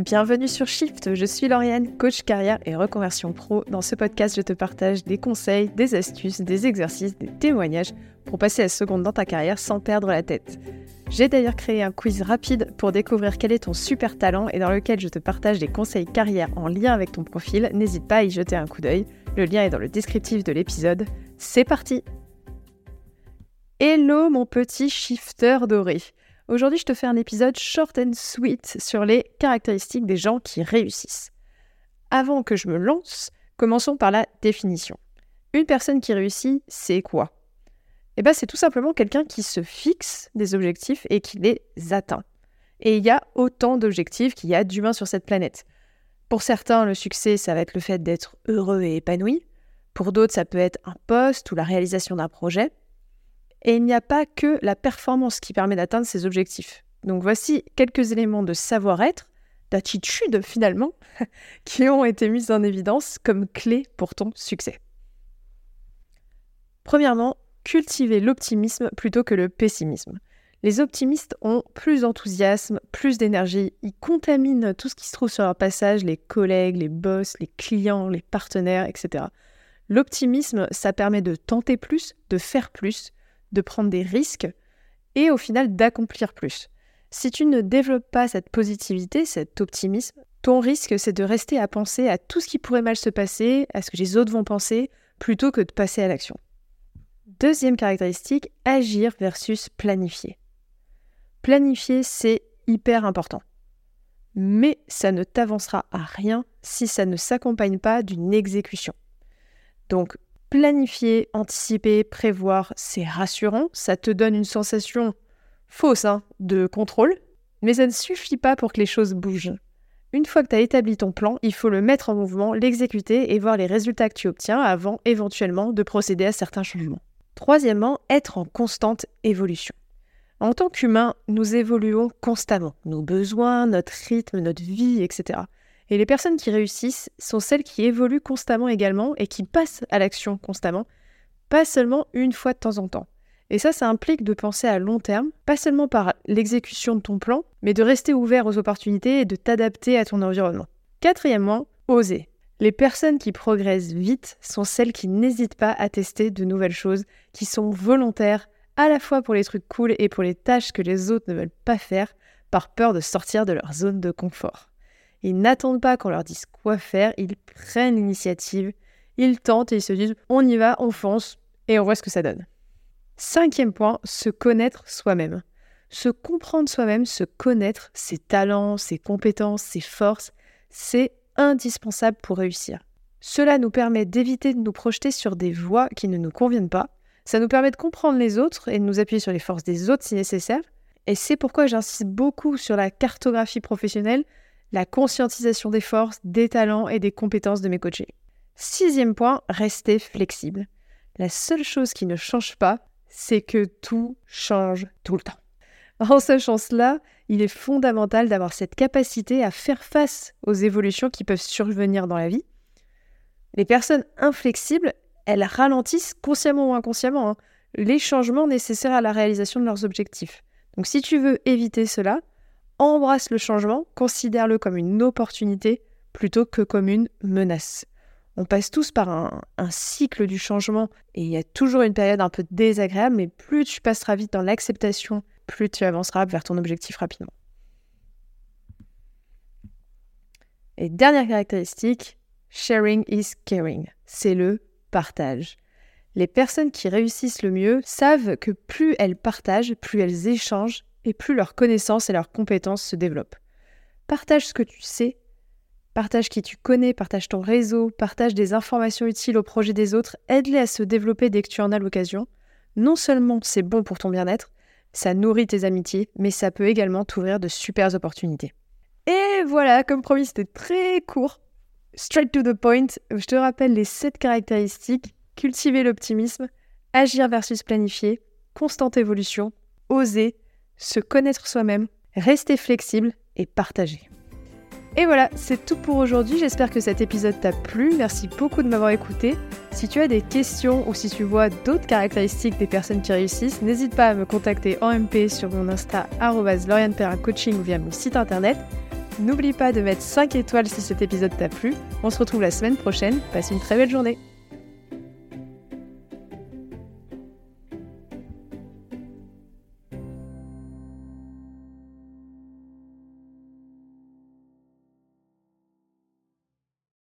Bienvenue sur Shift, je suis Lauriane, coach carrière et reconversion pro. Dans ce podcast, je te partage des conseils, des astuces, des exercices, des témoignages pour passer à seconde dans ta carrière sans perdre la tête. J'ai d'ailleurs créé un quiz rapide pour découvrir quel est ton super talent et dans lequel je te partage des conseils carrière en lien avec ton profil. N'hésite pas à y jeter un coup d'œil. Le lien est dans le descriptif de l'épisode. C'est parti Hello mon petit shifter doré Aujourd'hui, je te fais un épisode short and sweet sur les caractéristiques des gens qui réussissent. Avant que je me lance, commençons par la définition. Une personne qui réussit, c'est quoi? Eh bien, c'est tout simplement quelqu'un qui se fixe des objectifs et qui les atteint. Et il y a autant d'objectifs qu'il y a d'humains sur cette planète. Pour certains, le succès, ça va être le fait d'être heureux et épanoui. Pour d'autres, ça peut être un poste ou la réalisation d'un projet. Et il n'y a pas que la performance qui permet d'atteindre ces objectifs. Donc voici quelques éléments de savoir-être, d'attitude finalement, qui ont été mis en évidence comme clés pour ton succès. Premièrement, cultiver l'optimisme plutôt que le pessimisme. Les optimistes ont plus d'enthousiasme, plus d'énergie, ils contaminent tout ce qui se trouve sur leur passage, les collègues, les boss, les clients, les partenaires, etc. L'optimisme, ça permet de tenter plus, de faire plus, de prendre des risques et au final d'accomplir plus. Si tu ne développes pas cette positivité, cet optimisme, ton risque c'est de rester à penser à tout ce qui pourrait mal se passer, à ce que les autres vont penser, plutôt que de passer à l'action. Deuxième caractéristique, agir versus planifier. Planifier, c'est hyper important. Mais ça ne t'avancera à rien si ça ne s'accompagne pas d'une exécution. Donc, Planifier, anticiper, prévoir, c'est rassurant, ça te donne une sensation fausse hein, de contrôle, mais ça ne suffit pas pour que les choses bougent. Une fois que tu as établi ton plan, il faut le mettre en mouvement, l'exécuter et voir les résultats que tu obtiens avant éventuellement de procéder à certains changements. Troisièmement, être en constante évolution. En tant qu'humains, nous évoluons constamment. Nos besoins, notre rythme, notre vie, etc. Et les personnes qui réussissent sont celles qui évoluent constamment également et qui passent à l'action constamment, pas seulement une fois de temps en temps. Et ça, ça implique de penser à long terme, pas seulement par l'exécution de ton plan, mais de rester ouvert aux opportunités et de t'adapter à ton environnement. Quatrièmement, oser. Les personnes qui progressent vite sont celles qui n'hésitent pas à tester de nouvelles choses, qui sont volontaires à la fois pour les trucs cool et pour les tâches que les autres ne veulent pas faire, par peur de sortir de leur zone de confort. Ils n'attendent pas qu'on leur dise quoi faire, ils prennent l'initiative, ils tentent et ils se disent on y va, on fonce et on voit ce que ça donne. Cinquième point, se connaître soi-même. Se comprendre soi-même, se connaître ses talents, ses compétences, ses forces, c'est indispensable pour réussir. Cela nous permet d'éviter de nous projeter sur des voies qui ne nous conviennent pas. Ça nous permet de comprendre les autres et de nous appuyer sur les forces des autres si nécessaire. Et c'est pourquoi j'insiste beaucoup sur la cartographie professionnelle la conscientisation des forces, des talents et des compétences de mes coachés. Sixième point, rester flexible. La seule chose qui ne change pas, c'est que tout change tout le temps. En sachant cela, il est fondamental d'avoir cette capacité à faire face aux évolutions qui peuvent survenir dans la vie. Les personnes inflexibles, elles ralentissent consciemment ou inconsciemment hein, les changements nécessaires à la réalisation de leurs objectifs. Donc si tu veux éviter cela, embrasse le changement, considère-le comme une opportunité plutôt que comme une menace. On passe tous par un, cycle du changement et il y a toujours une période un peu désagréable, mais plus tu passeras vite dans l'acceptation, plus tu avanceras vers ton objectif rapidement. Et dernière caractéristique, sharing is caring. C'est le partage. Les personnes qui réussissent le mieux savent que plus elles partagent, plus elles échangent et plus leurs connaissances et leurs compétences se développent. Partage ce que tu sais, partage qui tu connais, partage ton réseau, partage des informations utiles au projet des autres, aide-les à se développer dès que tu en as l'occasion. Non seulement c'est bon pour ton bien-être, ça nourrit tes amitiés, mais ça peut également t'ouvrir de super opportunités. Et voilà, comme promis, c'était très court. Straight to the point, je te rappelle les 7 caractéristiques. Cultiver l'optimisme, agir versus planifier, constante évolution, oser, se connaître soi-même, rester flexible et partager. Et voilà, c'est tout pour aujourd'hui. J'espère que cet épisode t'a plu. Merci beaucoup de m'avoir écouté. Si tu as des questions ou si tu vois d'autres caractéristiques des personnes qui réussissent, n'hésite pas à me contacter en MP sur mon Insta Coaching ou via mon site internet. N'oublie pas de mettre 5 étoiles si cet épisode t'a plu. On se retrouve la semaine prochaine. Passe une très belle journée.